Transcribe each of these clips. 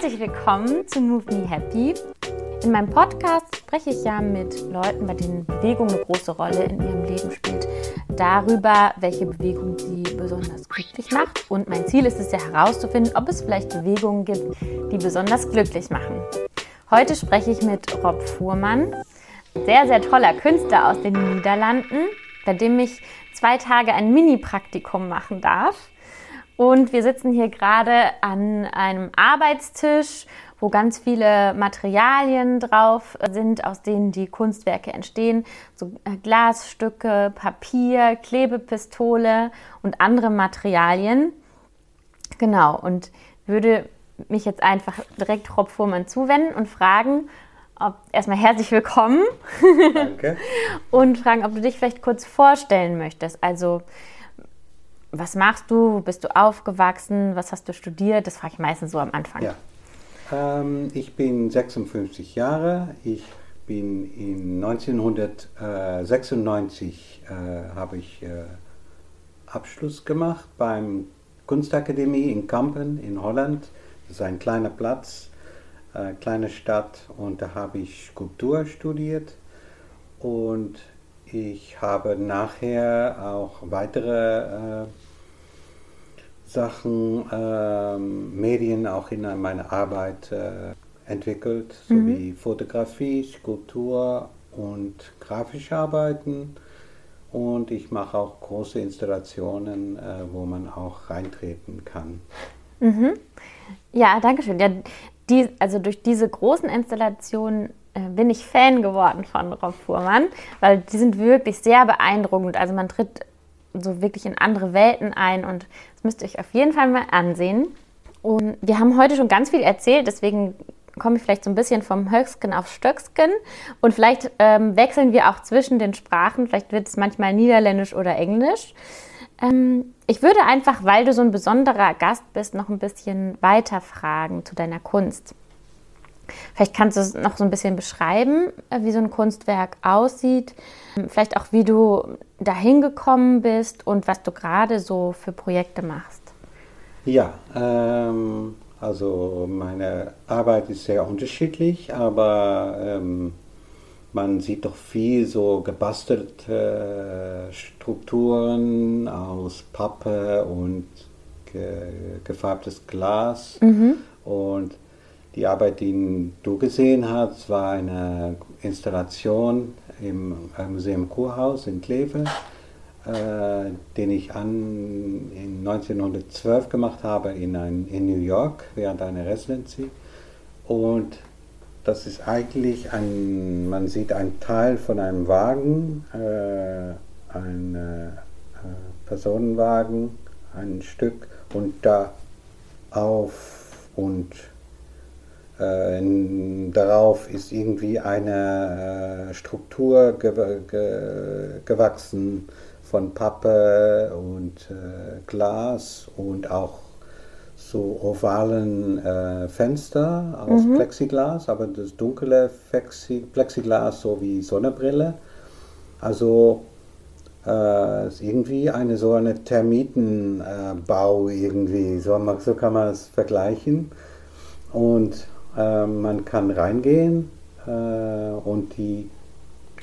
Herzlich willkommen zu Move Me Happy. In meinem Podcast spreche ich ja mit Leuten, bei denen Bewegung eine große Rolle in ihrem Leben spielt, darüber, welche Bewegung sie besonders glücklich macht. Und mein Ziel ist es ja herauszufinden, ob es vielleicht Bewegungen gibt, die besonders glücklich machen. Heute spreche ich mit Rob Fuhrmann, sehr, sehr toller Künstler aus den Niederlanden, bei dem ich zwei Tage ein Mini-Praktikum machen darf. Und wir sitzen hier gerade an einem Arbeitstisch, wo ganz viele Materialien drauf sind, aus denen die Kunstwerke entstehen. So äh, Glasstücke, Papier, Klebepistole und andere Materialien. Genau, und würde mich jetzt einfach direkt Rob Fuhrmann zuwenden und fragen, ob, erstmal herzlich willkommen. Danke. und fragen, ob du dich vielleicht kurz vorstellen möchtest. Also, was machst du? Wo bist du aufgewachsen? Was hast du studiert? Das frage ich meistens so am Anfang. Ja. Ähm, ich bin 56 Jahre. Ich bin in 1996 äh, habe ich äh, Abschluss gemacht beim Kunstakademie in Kampen in Holland. Das ist ein kleiner Platz, äh, kleine Stadt und da habe ich Skulptur studiert und ich habe nachher auch weitere äh, Sachen, äh, Medien auch in meine Arbeit äh, entwickelt, sowie mhm. Fotografie, Skulptur und grafische Arbeiten. Und ich mache auch große Installationen, äh, wo man auch reintreten kann. Mhm. Ja, danke schön. Ja, die, also durch diese großen Installationen bin ich Fan geworden von Rob Fuhrmann, weil die sind wirklich sehr beeindruckend. Also man tritt so wirklich in andere Welten ein und das müsst ihr euch auf jeden Fall mal ansehen. Und wir haben heute schon ganz viel erzählt, deswegen komme ich vielleicht so ein bisschen vom Höchsken auf Stöcksken und vielleicht ähm, wechseln wir auch zwischen den Sprachen, vielleicht wird es manchmal Niederländisch oder Englisch. Ähm, ich würde einfach, weil du so ein besonderer Gast bist, noch ein bisschen weiter fragen zu deiner Kunst. Vielleicht kannst du es noch so ein bisschen beschreiben, äh, wie so ein Kunstwerk aussieht. Vielleicht auch, wie du dahin gekommen bist und was du gerade so für Projekte machst. Ja, ähm, also meine Arbeit ist sehr unterschiedlich, aber ähm, man sieht doch viel so gebastelte Strukturen aus Pappe und ge gefärbtes Glas. Mhm. Und die Arbeit, die du gesehen hast, war eine Installation im Museum Kurhaus in Kleve, äh, den ich an, in 1912 gemacht habe in, ein, in New York während einer Residency. Und das ist eigentlich ein, man sieht einen Teil von einem Wagen, äh, ein äh, Personenwagen, ein Stück und da auf und äh, darauf ist irgendwie eine äh, Struktur ge ge gewachsen von Pappe und äh, Glas und auch so ovalen äh, Fenster aus mhm. Plexiglas, aber das dunkle Plexi Plexiglas so wie Sonnenbrille. Also äh, ist irgendwie eine so eine Termitenbau irgendwie, so, so kann man es vergleichen. Und äh, man kann reingehen äh, und die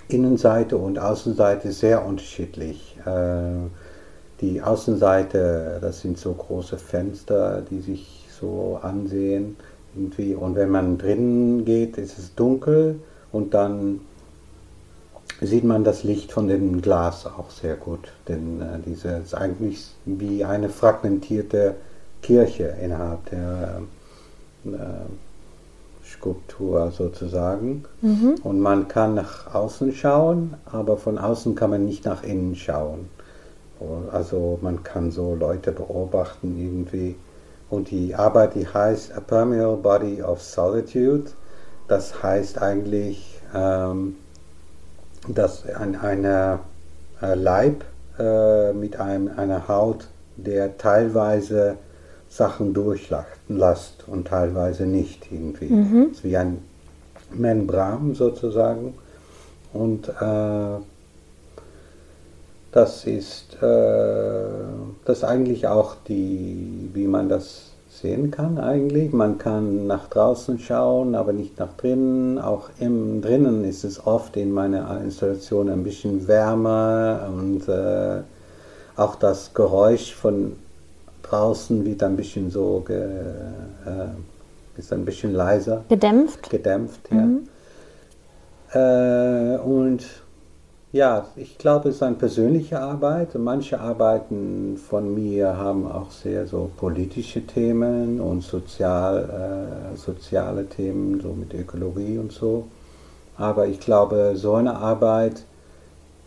Innenseite und Außenseite sehr unterschiedlich. Äh, die Außenseite, das sind so große Fenster, die sich so ansehen. Irgendwie. Und wenn man drinnen geht, ist es dunkel und dann sieht man das Licht von dem Glas auch sehr gut. Denn äh, diese ist eigentlich wie eine fragmentierte Kirche innerhalb der äh, Skulptur sozusagen. Mhm. Und man kann nach außen schauen, aber von außen kann man nicht nach innen schauen. Also man kann so Leute beobachten irgendwie. Und die Arbeit, die heißt A Permeable Body of Solitude. Das heißt eigentlich, ähm, dass ein eine, äh, Leib äh, mit einem, einer Haut, der teilweise Sachen durchlässt und teilweise nicht irgendwie. Mhm. Es ist wie ein Membran sozusagen. Und äh, das ist äh, das ist eigentlich auch die, wie man das sehen kann eigentlich. Man kann nach draußen schauen, aber nicht nach drinnen. Auch im drinnen ist es oft in meiner Installation ein bisschen wärmer und äh, auch das Geräusch von draußen wird ein bisschen so ge, äh, ist ein bisschen leiser. Gedämpft. Gedämpft, ja. Mhm. Äh, und ja, ich glaube, es ist eine persönliche Arbeit. Manche Arbeiten von mir haben auch sehr so politische Themen und sozial, äh, soziale Themen, so mit Ökologie und so. Aber ich glaube, so eine Arbeit,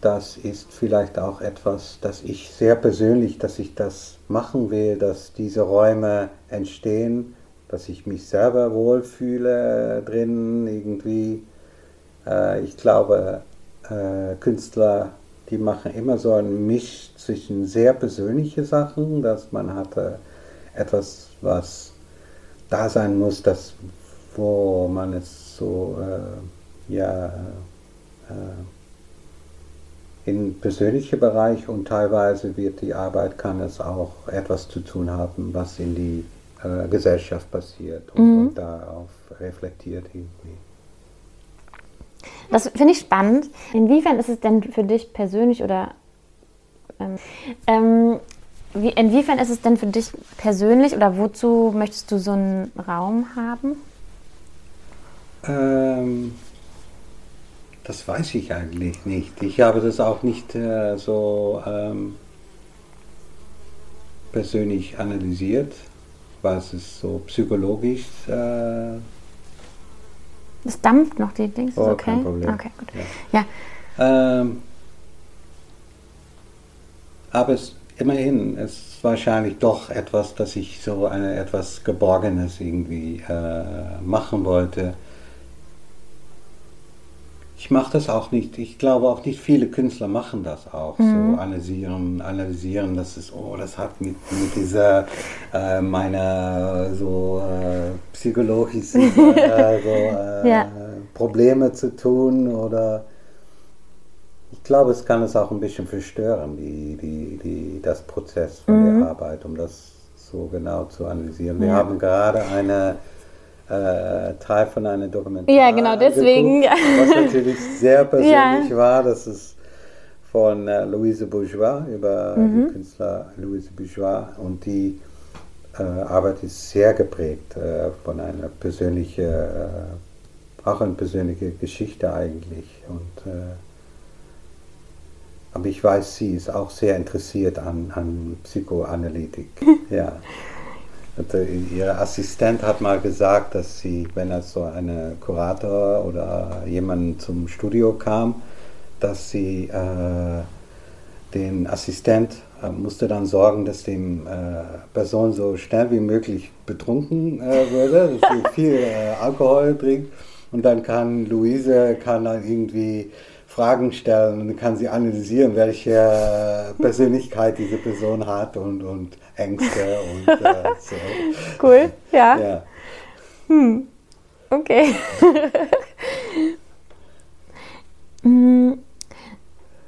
das ist vielleicht auch etwas, das ich sehr persönlich, dass ich das machen will, dass diese Räume entstehen, dass ich mich selber wohlfühle drin irgendwie. Äh, ich glaube, äh, Künstler, die machen immer so einen Misch zwischen sehr persönliche Sachen, dass man hatte etwas, was da sein muss, das, wo man es so, äh, ja, äh, in persönlicher Bereich und teilweise wird die Arbeit, kann es auch etwas zu tun haben, was in die äh, Gesellschaft passiert und, mhm. und darauf reflektiert irgendwie. Das finde ich spannend. Inwiefern ist es denn für dich persönlich oder ähm, ähm, wie, inwiefern ist es denn für dich persönlich oder wozu möchtest du so einen Raum haben? Ähm, das weiß ich eigentlich nicht. Ich habe das auch nicht äh, so ähm, persönlich analysiert, was es so psychologisch äh, es dampft noch, die Dings. Oh, okay. Kein Problem. Okay, gut. Ja. ja. Ähm, aber es, immerhin, es ist wahrscheinlich doch etwas, dass ich so eine etwas Geborgenes irgendwie äh, machen wollte. Ich mache das auch nicht. Ich glaube auch nicht viele Künstler machen das auch. Mhm. So analysieren, analysieren, das ist, oh, das hat mit, mit dieser äh, meiner so äh, psychologischen äh, so, äh, ja. Probleme zu tun oder ich glaube, es kann es auch ein bisschen verstören, die, die, die, das Prozess von mhm. der Arbeit, um das so genau zu analysieren. Wir ja. haben gerade eine äh, Teil von einer Dokumentation. Ja, genau, deswegen. Was natürlich sehr persönlich ja. war, das ist von äh, Louise Bourgeois über mhm. die Künstler Louise Bourgeois und die äh, Arbeit ist sehr geprägt äh, von einer persönlichen, äh, auch eine persönliche Geschichte eigentlich und äh, aber ich weiß, sie ist auch sehr interessiert an, an Psychoanalytik. ja. Ihre Assistent hat mal gesagt, dass sie, wenn es so eine Kurator oder jemand zum Studio kam, dass sie äh, den Assistent äh, musste dann sorgen, dass die äh, Person so schnell wie möglich betrunken äh, würde, dass sie viel äh, Alkohol trinkt. Und dann kann Luise kann dann irgendwie Fragen stellen und kann sie analysieren, welche Persönlichkeit diese Person hat und, und Ängste und äh, so. Cool, ja. ja. Hm. Okay. Hm.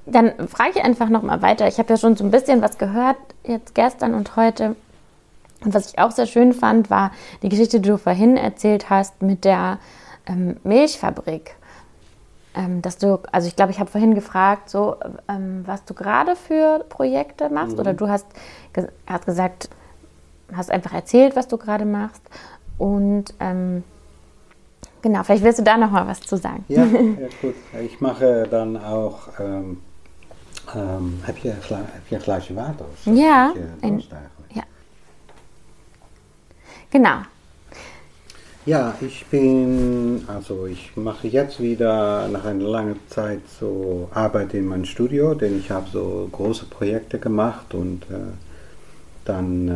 Dann frage ich einfach nochmal weiter. Ich habe ja schon so ein bisschen was gehört, jetzt gestern und heute. Und was ich auch sehr schön fand, war die Geschichte, die du vorhin erzählt hast mit der ähm, Milchfabrik ähm, dass du, also ich glaube, ich habe vorhin gefragt, so, ähm, was du gerade für Projekte machst, mhm. oder du hast, ge hast gesagt, hast einfach erzählt, was du gerade machst. Und ähm, genau, vielleicht willst du da noch mal was zu sagen. Ja, ja gut. Ich mache dann auch, ähm, heb, je, heb je een glaasje water? Ja, ein, ja. Genau. Ja, ich bin, also ich mache jetzt wieder nach einer langen Zeit so Arbeit in meinem Studio, denn ich habe so große Projekte gemacht und äh, dann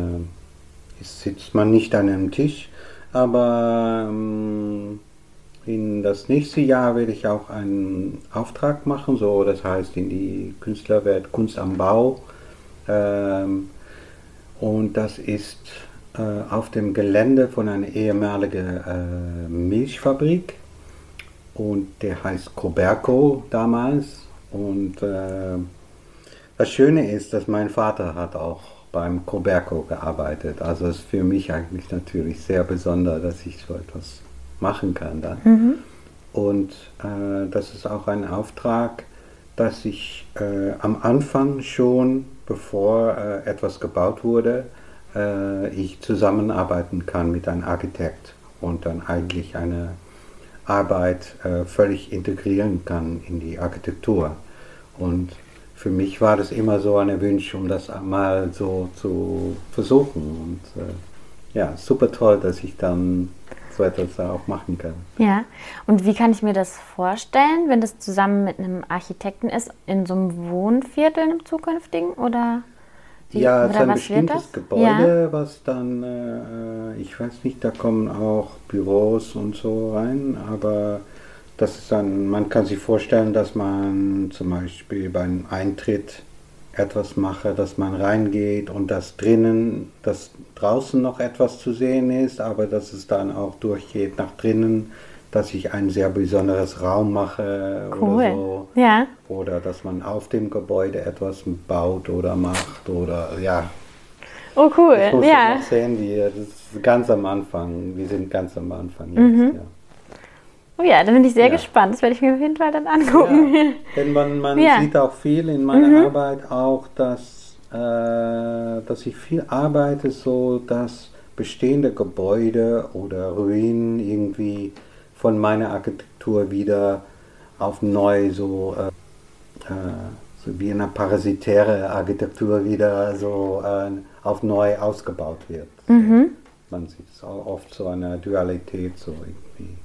äh, sitzt man nicht an einem Tisch, aber ähm, in das nächste Jahr werde ich auch einen Auftrag machen, so das heißt in die Künstlerwelt Kunst am Bau. Ähm, und das ist äh, auf dem Gelände von einer ehemaligen äh, Milchfabrik und der heißt Coberco damals und äh, das Schöne ist, dass mein Vater hat auch beim Coberco gearbeitet. Also es ist für mich eigentlich natürlich sehr besonders, dass ich so etwas machen kann dann. Mhm. Und äh, das ist auch ein Auftrag, dass ich äh, am Anfang schon, bevor äh, etwas gebaut wurde, äh, ich zusammenarbeiten kann mit einem Architekt und dann eigentlich eine Arbeit äh, völlig integrieren kann in die Architektur. Und für mich war das immer so ein Wunsch, um das mal so zu versuchen. Und äh, ja, super toll, dass ich dann so etwas auch machen kann. Ja, und wie kann ich mir das vorstellen, wenn das zusammen mit einem Architekten ist, in so einem Wohnviertel im zukünftigen oder? Wie, ja, es ist ein bestimmtes Gebäude, ja. was dann, äh, ich weiß nicht, da kommen auch Büros und so rein, aber das ist dann, man kann sich vorstellen, dass man zum Beispiel beim Eintritt etwas mache, dass man reingeht und dass drinnen, dass draußen noch etwas zu sehen ist, aber dass es dann auch durchgeht nach drinnen, dass ich ein sehr besonderes Raum mache cool. oder so. Ja. Oder dass man auf dem Gebäude etwas baut oder macht oder ja. Oh cool, ich muss ja. Noch sehen, wie, das ist ganz am Anfang, wir sind ganz am Anfang jetzt, mhm. ja. Oh ja, da bin ich sehr ja. gespannt. Das werde ich mir auf jeden Fall dann angucken. Ja, denn man, man ja. sieht auch viel in meiner mhm. Arbeit auch, dass, äh, dass ich viel arbeite, so dass bestehende Gebäude oder Ruinen irgendwie von meiner Architektur wieder auf neu so, äh, äh, so wie eine parasitäre Architektur wieder so äh, auf neu ausgebaut wird. Mhm. Man sieht es auch oft so eine Dualität so irgendwie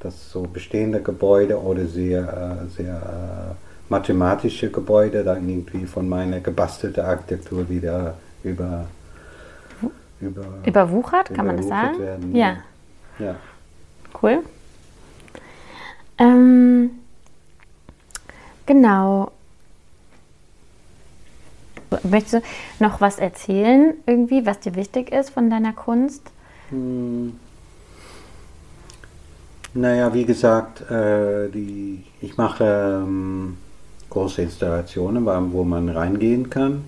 dass so bestehende Gebäude oder sehr, äh, sehr äh, mathematische Gebäude dann irgendwie von meiner gebastelten Architektur wieder über, über überwuchert, kann man das sagen? Werden. Ja. ja. Cool. Ähm, genau. Möchtest du noch was erzählen, irgendwie, was dir wichtig ist von deiner Kunst? Hm. Naja, wie gesagt, äh, die, ich mache ähm, große Installationen, wo man reingehen kann.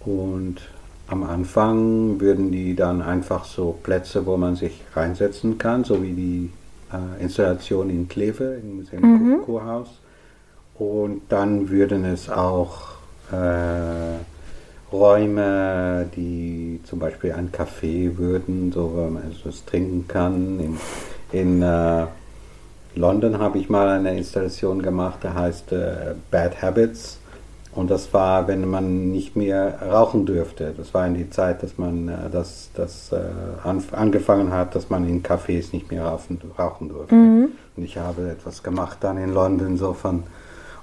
Und am Anfang würden die dann einfach so Plätze, wo man sich reinsetzen kann, so wie die äh, Installation in Kleve, im mhm. Kurhaus. Und dann würden es auch äh, Räume, die zum Beispiel ein Café würden, so wo man etwas trinken kann. In, in äh, London habe ich mal eine Installation gemacht, der heißt äh, Bad Habits. Und das war, wenn man nicht mehr rauchen dürfte. Das war in die Zeit, dass man äh, das, das äh, an, angefangen hat, dass man in Cafés nicht mehr rauchen, rauchen durfte. Mhm. Und ich habe etwas gemacht dann in London, so von,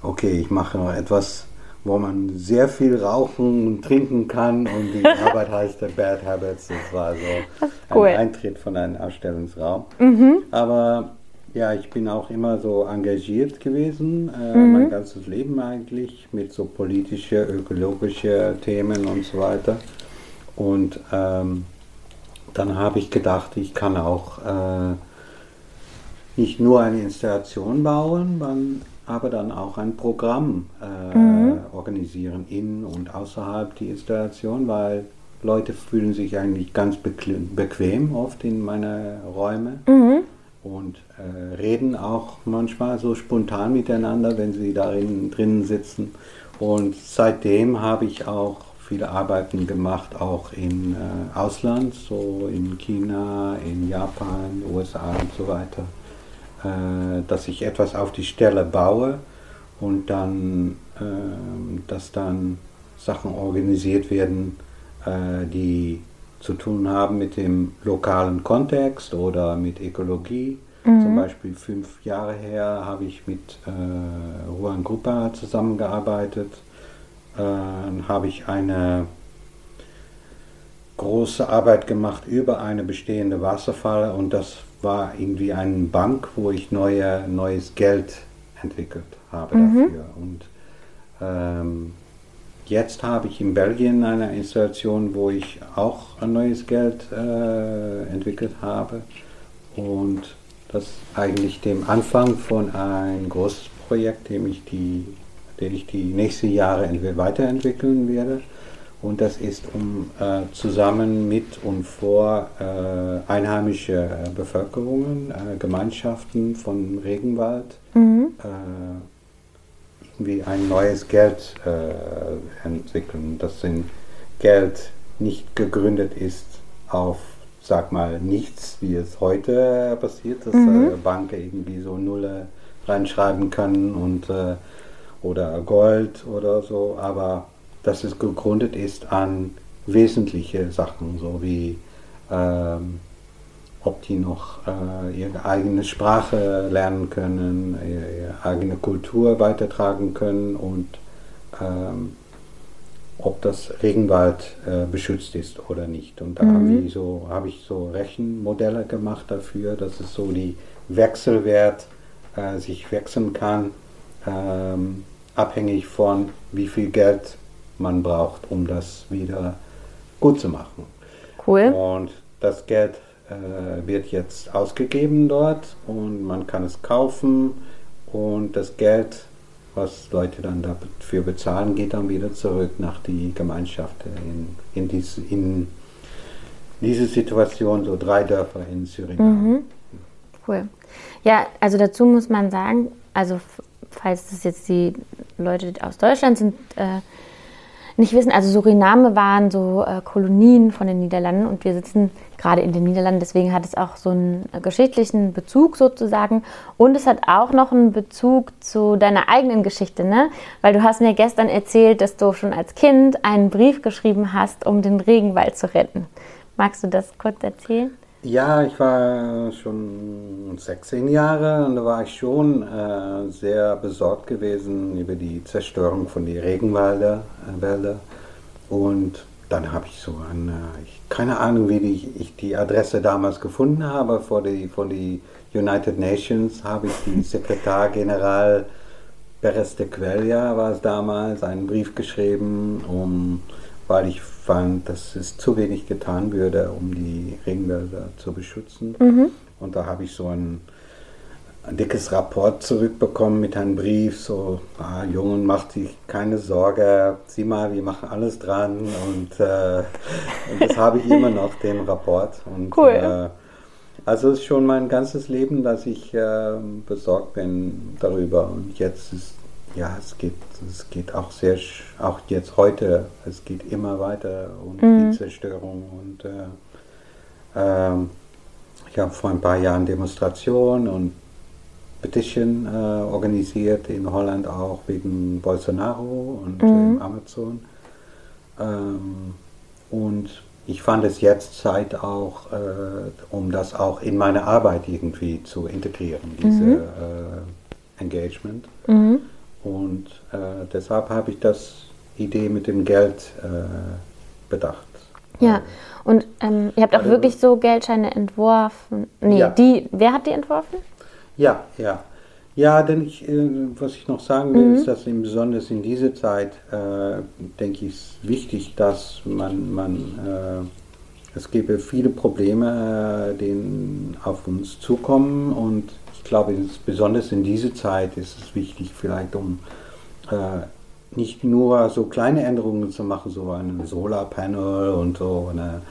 okay, ich mache noch etwas, wo man sehr viel rauchen und trinken kann. Und die Arbeit heißt Bad Habits. Das war so cool. ein Eintritt von einem Ausstellungsraum. Mhm. Aber ja, ich bin auch immer so engagiert gewesen, äh, mhm. mein ganzes Leben eigentlich, mit so politische, ökologische Themen und so weiter. Und ähm, dann habe ich gedacht, ich kann auch äh, nicht nur eine Installation bauen, aber dann auch ein Programm äh, mhm. organisieren in und außerhalb die Installation, weil Leute fühlen sich eigentlich ganz bequem oft in meine Räume. Mhm und äh, reden auch manchmal so spontan miteinander, wenn sie darin drinnen sitzen. Und seitdem habe ich auch viele Arbeiten gemacht, auch im äh, Ausland, so in China, in Japan, USA und so weiter, äh, dass ich etwas auf die Stelle baue und dann, ähm, dass dann Sachen organisiert werden, äh, die zu tun haben mit dem lokalen Kontext oder mit Ökologie. Mhm. Zum Beispiel fünf Jahre her habe ich mit äh, Juan Grupa zusammengearbeitet. Äh, habe ich eine große Arbeit gemacht über eine bestehende Wasserfalle und das war irgendwie eine Bank, wo ich neue, neues Geld entwickelt habe mhm. dafür. Und ähm, Jetzt habe ich in Belgien eine Installation, wo ich auch ein neues Geld äh, entwickelt habe und das eigentlich dem Anfang von einem großes Projekt, dem ich die, den ich die nächsten Jahre weiterentwickeln werde. Und das ist um äh, zusammen mit und vor äh, einheimische äh, Bevölkerungen, äh, Gemeinschaften von Regenwald, mhm. Äh, irgendwie ein neues Geld äh, entwickeln. Das sind Geld nicht gegründet ist auf, sag mal, nichts, wie es heute passiert, dass mhm. Banken irgendwie so Nulle reinschreiben können und oder Gold oder so, aber dass es gegründet ist an wesentliche Sachen, so wie ähm, ob die noch äh, ihre eigene Sprache lernen können, ihre eigene Kultur weitertragen können und ähm, ob das Regenwald äh, beschützt ist oder nicht. Und da mhm. habe ich, so, hab ich so Rechenmodelle gemacht dafür, dass es so die Wechselwert äh, sich wechseln kann, ähm, abhängig von wie viel Geld man braucht, um das wieder gut zu machen. Cool. Und das Geld wird jetzt ausgegeben dort und man kann es kaufen und das Geld, was Leute dann dafür bezahlen, geht dann wieder zurück nach die Gemeinschaft in, in, diese, in diese Situation, so drei Dörfer in Suriname. Mhm. Cool. Ja, also dazu muss man sagen, also falls das jetzt die Leute aus Deutschland sind, äh, nicht wissen, also Suriname waren so äh, Kolonien von den Niederlanden und wir sitzen gerade in den Niederlanden, deswegen hat es auch so einen äh, geschichtlichen Bezug sozusagen und es hat auch noch einen Bezug zu deiner eigenen Geschichte, ne? Weil du hast mir gestern erzählt, dass du schon als Kind einen Brief geschrieben hast, um den Regenwald zu retten. Magst du das kurz erzählen? Ja, ich war schon 16 Jahre und da war ich schon äh, sehr besorgt gewesen über die Zerstörung von den Regenwälder. Äh. Und dann habe ich so eine, ich, keine Ahnung, wie die, ich die Adresse damals gefunden habe, vor die, von die United Nations habe ich die Sekretär General Perez de Quelia war es damals, einen Brief geschrieben, um, weil ich fand, dass es zu wenig getan würde, um die Regenwälder zu beschützen. Mhm. Und da habe ich so ein, ein, dickes Rapport zurückbekommen mit einem Brief, so, ah, Jungen, macht sich keine Sorge, sieh mal, wir machen alles dran. Und, äh, und das habe ich immer noch, den Rapport. Und, cool. Äh, also es ist schon mein ganzes Leben, dass ich äh, besorgt bin darüber. Und jetzt ist ja, es geht, es geht auch sehr, auch jetzt heute, es geht immer weiter um mhm. die Zerstörung und äh, äh, ich habe vor ein paar Jahren Demonstrationen und Petition äh, organisiert in Holland auch wegen Bolsonaro und mhm. äh, Amazon. Ähm, und ich fand es jetzt Zeit auch, äh, um das auch in meine Arbeit irgendwie zu integrieren, diese mhm. Äh, Engagement. Mhm. Und äh, deshalb habe ich das Idee mit dem Geld äh, bedacht. Ja, und ähm, ihr habt auch also, wirklich so Geldscheine entworfen. Nee, ja. die, wer hat die entworfen? Ja, ja. Ja, denn ich, äh, was ich noch sagen will, mhm. ist, dass in, besonders in dieser Zeit, äh, denke ich, ist wichtig, dass man, man äh, es gäbe viele Probleme, äh, die auf uns zukommen und glaube, besonders in dieser Zeit ist es wichtig, vielleicht um äh, nicht nur so kleine Änderungen zu machen, so ein Solarpanel und so eine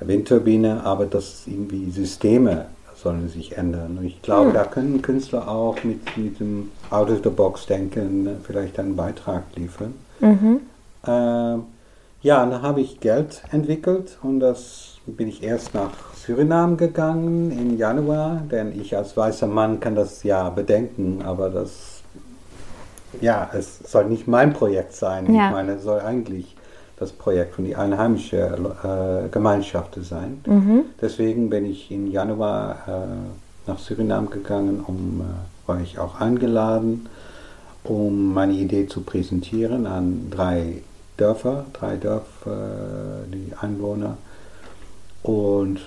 Windturbine, aber dass irgendwie Systeme sollen sich ändern. Und ich glaube, hm. da können Künstler auch mit, mit dem Out-of-the-Box-Denken vielleicht einen Beitrag liefern. Mhm. Äh, ja, dann habe ich Geld entwickelt und das bin ich erst nach Suriname gegangen im Januar, denn ich als weißer Mann kann das ja bedenken, aber das, ja, es soll nicht mein Projekt sein. Ja. Ich meine, es soll eigentlich das Projekt von die einheimische äh, Gemeinschaft sein. Mhm. Deswegen bin ich im Januar äh, nach Suriname gegangen, um, äh, war ich auch eingeladen, um meine Idee zu präsentieren an drei Dörfer, drei Dörfer, äh, die Einwohner. Und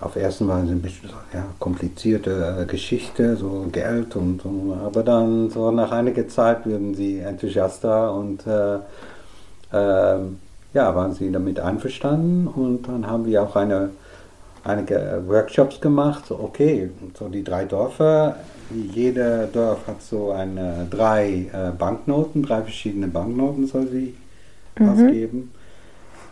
auf ersten Mal ein bisschen ja, komplizierte äh, Geschichte, so Geld und so, aber dann so nach einiger Zeit wurden sie enthusiaster und äh, äh, ja, waren sie damit einverstanden. Und dann haben wir auch eine, einige Workshops gemacht, so okay, so die drei Dörfer, jeder Dorf hat so eine, drei äh, Banknoten, drei verschiedene Banknoten soll sie mhm. ausgeben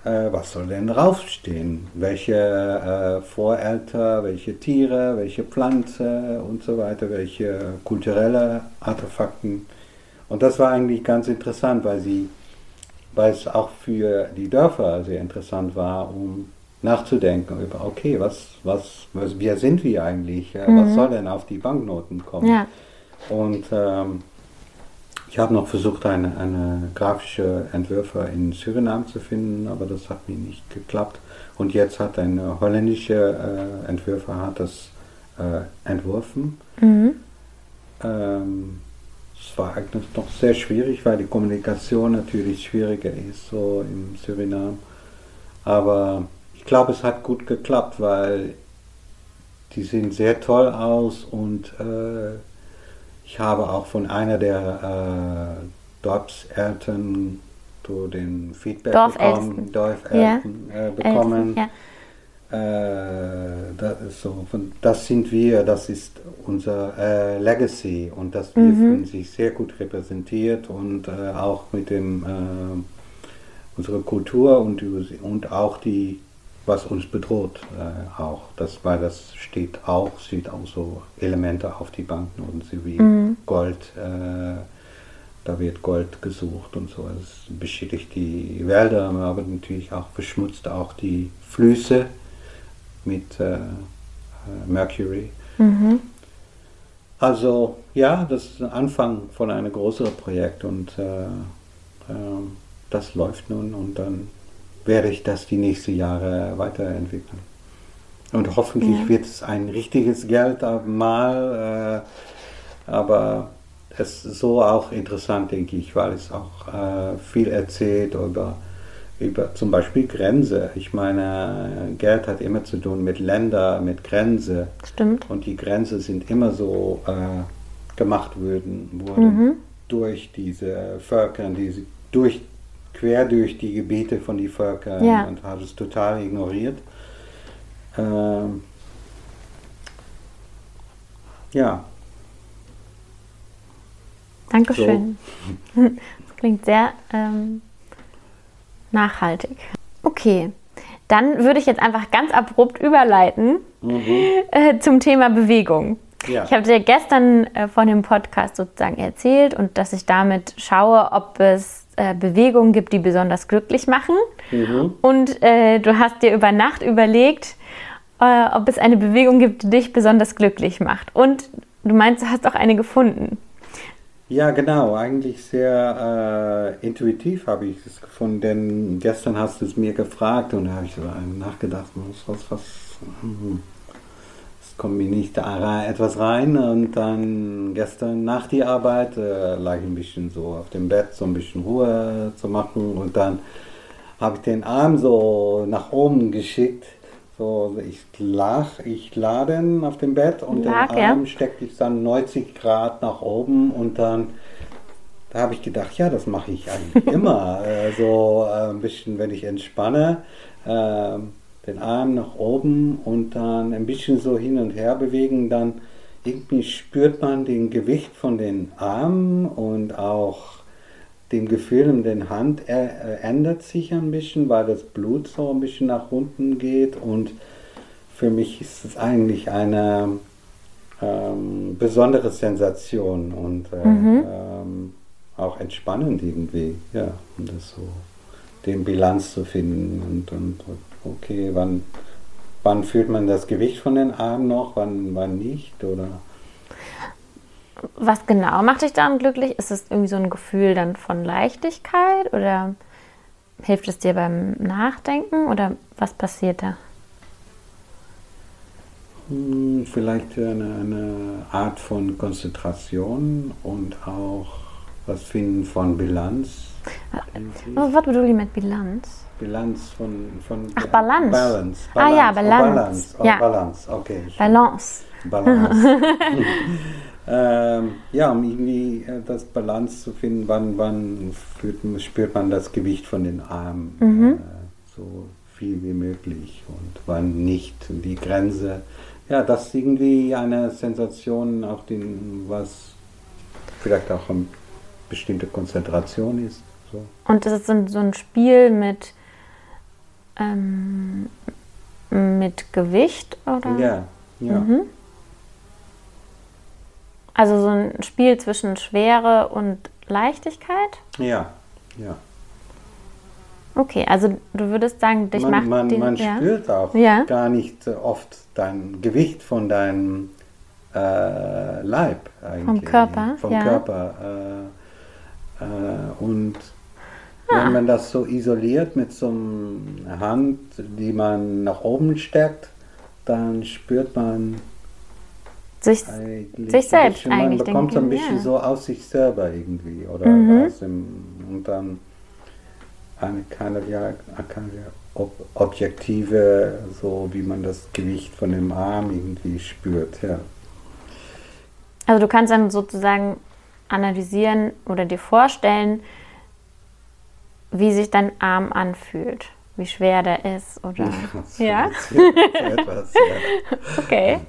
äh, was soll denn draufstehen? Welche äh, Voreltern, welche Tiere, welche Pflanze und so weiter, welche kulturelle Artefakten. Und das war eigentlich ganz interessant, weil sie, weil es auch für die Dörfer sehr interessant war, um nachzudenken über, okay, was, was, was wer sind wir eigentlich? Äh, Mhm. Was soll denn auf die Banknoten kommen? Ja. Und ähm, ich habe noch versucht, eine, eine grafische Entwürfe in Suriname zu finden, aber das hat mir nicht geklappt. Und jetzt hat eine holländische äh, Entwürfer hat das äh, entworfen. Mhm. Ähm, es war eigentlich noch sehr schwierig, weil die Kommunikation natürlich schwieriger ist, so im Suriname. Aber ich glaube, es hat gut geklappt, weil die sehen sehr toll aus und äh, ich habe auch von einer der äh, Dorfseltern so den Feedback bekommen, Dorfälten äh, bekommen. Ja. Äh, das, ist so, von, das sind wir, das ist unser äh, Legacy und das wir Mhm. fühlen sich sehr gut repräsentiert und äh, auch mit dem äh, unsere Kultur und, und auch die, was uns bedroht, äh, auch. Das, weil das steht auch, sieht auch so Elemente auf die Banknoten, so wie Mhm. Gold. Äh, da wird Gold gesucht und so. Es beschädigt die Wälder, aber natürlich auch verschmutzt auch die Flüsse mit äh, äh, Mercury. Mhm. Also ja, das ist der Anfang von einem größeren Projekt und äh, ähm, das läuft nun und dann werde ich das die nächsten Jahre weiterentwickeln. Und hoffentlich Ja. wird es ein richtiges Geld mal, äh, aber es ist so auch interessant, denke ich, weil es auch äh, viel erzählt über, über zum Beispiel Grenze. Ich meine, Geld hat immer zu tun mit Ländern, mit Grenze. Stimmt. Und die Grenzen sind immer so äh, gemacht würden, wurden Mhm. durch diese Völker, diese, durch, quer durch die Gebiete von den Völkern Ja. und hat es total ignoriert. Ähm, ja, Dankeschön. Das klingt sehr ähm, nachhaltig. Okay, dann würde ich jetzt einfach ganz abrupt überleiten äh, zum Thema Bewegung. Ja. Ich habe dir gestern äh, von dem Podcast sozusagen erzählt und dass ich damit schaue, ob es äh, Bewegungen gibt, die besonders glücklich machen. Und äh, du hast dir über Nacht überlegt, äh, ob es eine Bewegung gibt, die dich besonders glücklich macht. Und du meinst, du hast auch eine gefunden. Ja, genau. Eigentlich sehr äh, intuitiv habe ich es gefunden, denn gestern hast du es mir gefragt und da habe ich so nachgedacht, was, was, was, hm, kommt mir nicht da etwas rein und dann gestern nach der Arbeit äh, lag ich ein bisschen so auf dem Bett, so ein bisschen Ruhe zu machen und dann habe ich den Arm so nach oben geschickt. So, ich lag, ich lade auf dem Bett und Lag, den ja. Arm steckte ich dann 90 Grad nach oben und dann da habe ich gedacht, ja, das mache ich eigentlich immer. äh, so äh, ein bisschen, wenn ich entspanne, äh, den Arm nach oben und dann ein bisschen so hin und her bewegen, dann irgendwie spürt man den Gewicht von den Armen und auch dem Gefühl in den Hand äh, ändert sich ein bisschen, weil das Blut so ein bisschen nach unten geht und für mich ist es eigentlich eine ähm, besondere Sensation und äh, ähm, auch entspannend irgendwie, ja, um das so, den Bilanz zu finden und, und okay, wann, wann fühlt man das Gewicht von den Armen noch, wann, wann nicht oder Was genau macht dich dann glücklich? Ist es irgendwie so ein Gefühl dann von Leichtigkeit oder hilft es dir beim Nachdenken oder was passiert da? Hm, Vielleicht eine, eine Art von Konzentration und auch was finden von Bilanz. Wat bedoel je met balans? Bilanz von, von Ach, Balance. Balance. Ah ja, Oh, Balance. Balance. Oh, Ja. Balance. Okay. Balance. Balance. ähm, ja, um irgendwie äh, das Balance zu finden, wann, wann fühlt, man- spürt man das Gewicht von den Armen Mhm. äh, so viel wie möglich und wann nicht die Grenze. Ja, das ist irgendwie eine Sensation, auch den, was vielleicht auch eine bestimmte Konzentration ist. So. Und das ist so ein, so ein Spiel mit ähm, mit Gewicht oder? Ja, ja. Mhm. Also so ein Spiel zwischen Schwere und Leichtigkeit? Ja, ja. Okay, also du würdest sagen, dich macht Man, man, den, man ja. spürt auch Ja. gar nicht oft dein Gewicht von deinem äh, Leib eigentlich. Körper, Vom ja. Körper. Äh, äh, und Ah. wenn man das so isoliert mit so einer Hand, die man nach oben steckt, dann spürt man sich, Sich selbst bisschen, man eigentlich, bekommt so ein bisschen ja. so aus sich selber irgendwie oder Mhm. aus dem und dann eine keine, ja, keine ob, objektive so wie man das Gewicht von dem Arm irgendwie spürt ja also du kannst dann sozusagen analysieren oder dir vorstellen, wie sich dein Arm anfühlt, wie schwer der ist oder Ja? so etwas, ja. okay.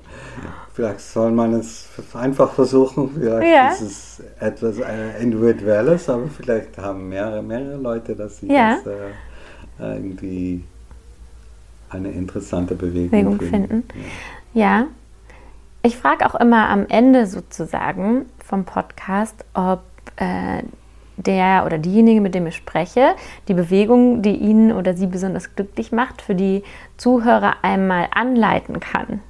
vielleicht soll man es einfach versuchen vielleicht Ja. ist es etwas äh, individuelles aber vielleicht haben mehrere mehrere Leute dass sie Ja. das äh, irgendwie eine interessante Bewegung, Bewegung finden. Ja. Ich frage auch immer am Ende sozusagen vom Podcast, ob äh, der oder diejenige, mit dem ich spreche, die Bewegung, die ihn oder sie besonders glücklich macht, für die Zuhörer einmal anleiten kann.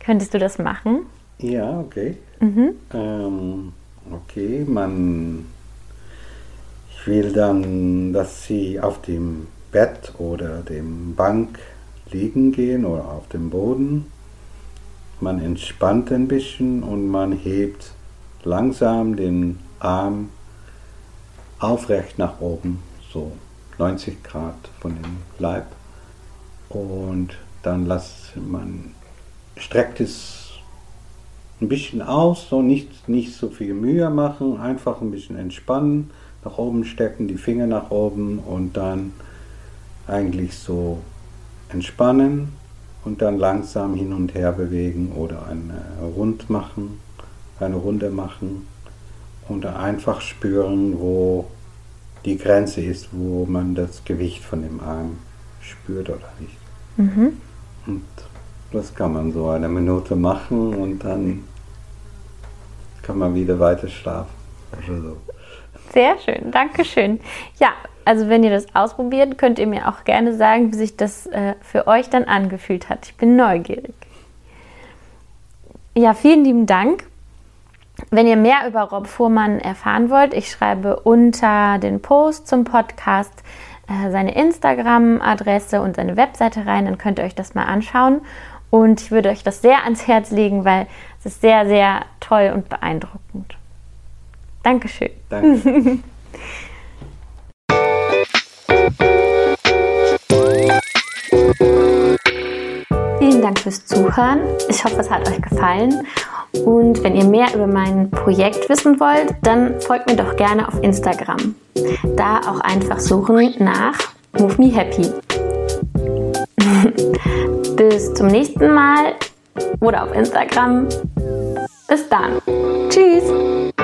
Könntest du das machen? Ja, okay. Mhm. Ähm, okay, man. Ich will dann, dass Sie auf dem Bett oder dem Bank liegen gehen oder auf dem Boden. Man entspannt ein bisschen und man hebt langsam den Arm aufrecht nach oben, so 90 Grad von dem Leib. Und dann lässt man, streckt es ein bisschen aus, so nicht, nicht so viel Mühe machen, einfach ein bisschen entspannen, nach oben stecken, die Finger nach oben und dann eigentlich so entspannen und dann langsam hin und her bewegen oder eine Rund machen, eine Runde machen und einfach spüren, wo die Grenze ist, wo man das Gewicht von dem Arm spürt oder nicht. Mhm. Und das kann man so eine Minute machen und dann kann man wieder weiter schlafen. Oder so. Sehr schön, danke schön. Ja, also wenn ihr das ausprobiert, könnt ihr mir auch gerne sagen, wie sich das äh, für euch dann angefühlt hat. Ich bin neugierig. Ja, vielen lieben Dank. Wenn ihr mehr über Rob Fuhrmann erfahren wollt, ich schreibe unter den Post zum Podcast äh, seine Instagram-Adresse und seine Webseite rein, dann könnt ihr euch das mal anschauen. Und ich würde euch das sehr ans Herz legen, weil es ist sehr, sehr toll und beeindruckend. Dankeschön. Danke. Dank fürs Zuhören. Ich hoffe, es hat euch gefallen. Und wenn ihr mehr über mein Projekt wissen wollt, dann folgt mir doch gerne auf Instagram. Da auch einfach suchen nach Move Me Happy. Bis zum nächsten Mal oder auf Instagram. Bis dann. Tschüss.